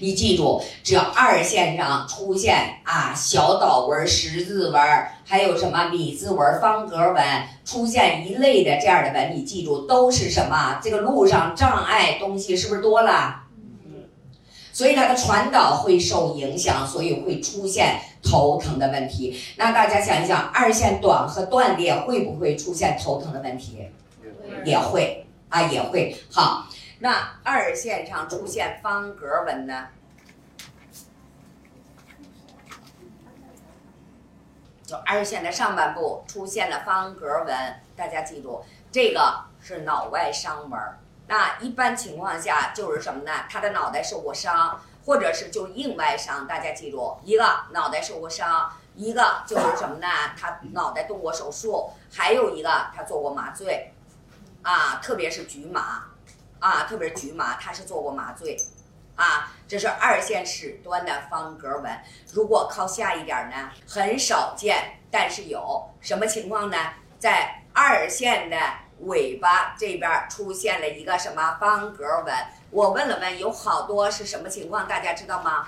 你记住，只要二线上出现啊小岛纹、十字纹，还有什么米字纹、方格纹，出现一类的这样的纹，你记住都是什么？这个路上障碍东西是不是多了？所以它的传导会受影响，所以会出现头疼的问题。那大家想一想，二线短和断裂会不会出现头疼的问题？也会啊，也会。好，那二线上出现方格纹呢？就二线的上半部出现了方格纹，大家记住，这个是脑外伤纹。那一般情况下就是什么呢？他的脑袋受过伤，或者是就硬外伤。大家记住，一个脑袋受过伤，一个就是什么呢？他脑袋动过手术，还有一个他做过麻醉，啊，特别是局麻，啊，特别是局麻，他是做过麻醉，啊，这是二线始端的方格纹。如果靠下一点呢，很少见，但是有什么情况呢？在二线的。尾巴这边出现了一个什么方格纹？我问了问，有好多是什么情况？大家知道吗？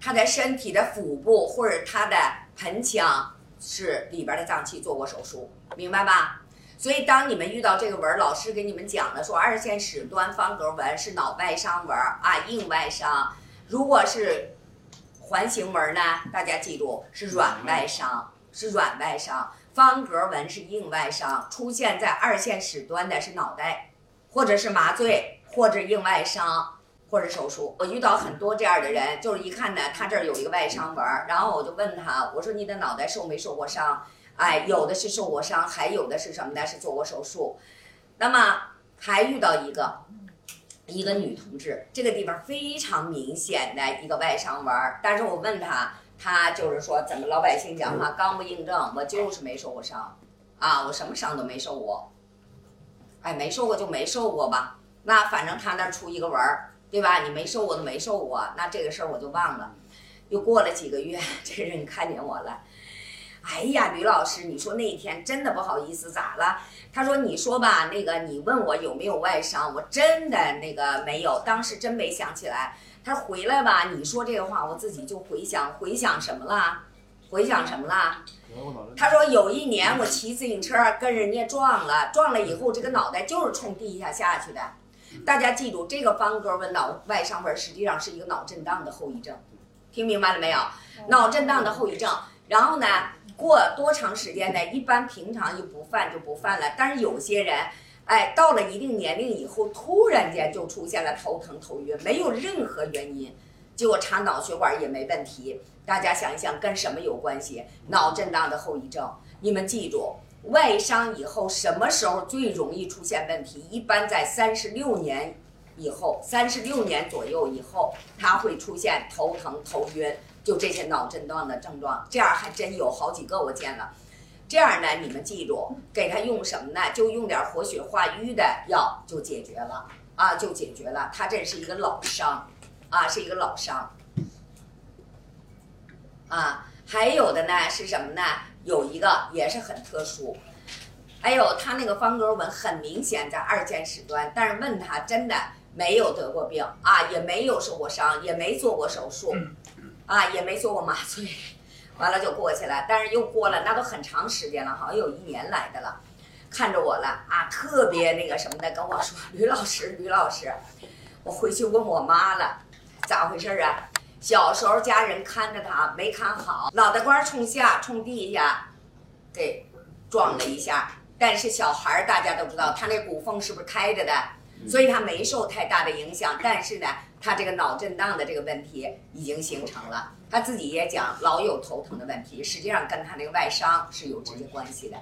他的身体的腹部或者他的盆腔是里边的脏器做过手术，明白吧？所以当你们遇到这个纹，老师给你们讲了，说二线始端方格纹是脑外伤纹啊，硬外伤。如果是环形纹呢，大家记住是软外伤，是软外伤。方格纹是硬外伤，出现在二线始端的是脑袋，或者是麻醉，或者硬外伤，或者手术。我遇到很多这样的人，就是一看呢，他这儿有一个外伤纹，然后我就问他，我说你的脑袋受没受过伤？哎，有的是受过伤，还有的是什么呢？是做过手术。那么还遇到一个，一个女同志，这个地方非常明显的一个外伤纹儿，但是我问她，她就是说，咱们老百姓讲话刚不硬正，我就是没受过伤，啊，我什么伤都没受过，哎，没受过就没受过吧。那反正他那出一个纹儿，对吧？你没受过都没受过，那这个事儿我就忘了。又过了几个月，这人看见我了，哎呀，吕老师，你说那一天真的不好意思，咋了？他说，你说吧，那个你问我有没有外伤，我真的那个没有，当时真没想起来。他回来吧，你说这个话，我自己就回想，回想什么了？回想什么了？他说有一年我骑自行车跟人家撞了，撞了以后这个脑袋就是冲地下下去的。大家记住，这个方格纹脑外伤纹实际上是一个脑震荡的后遗症，听明白了没有？脑震荡的后遗症。然后呢，过多长时间呢？一般平常就不犯就不犯了，但是有些人。哎，到了一定年龄以后，突然间就出现了头疼头晕，没有任何原因，结果查脑血管也没问题。大家想一想，跟什么有关系？脑震荡的后遗症。你们记住，外伤以后什么时候最容易出现问题？一般在三十六年以后，三十六年左右以后，它会出现头疼头晕，就这些脑震荡的症状。这样还真有好几个，我见了。这样呢，你们记住，给他用什么呢？就用点活血化瘀的药就解决了啊，就解决了。他这是一个老伤，啊，是一个老伤，啊，还有的呢是什么呢？有一个也是很特殊，还有他那个方格纹很明显在二尖始端，但是问他真的没有得过病啊，也没有受过伤，也没做过手术，啊，也没做过麻醉。完了就过去了，但是又过了，那都很长时间了，好像有一年来的了，看着我了啊，特别那个什么的跟我说，吕老师，吕老师，我回去问我妈了，咋回事啊？小时候家人看着他没看好，脑袋瓜冲下冲地下，给撞了一下，但是小孩大家都知道，他那骨缝是不是开着的，所以他没受太大的影响，但是呢，他这个脑震荡的这个问题已经形成了。他自己也讲，老有头疼的问题，实际上跟他那个外伤是有直接关系的。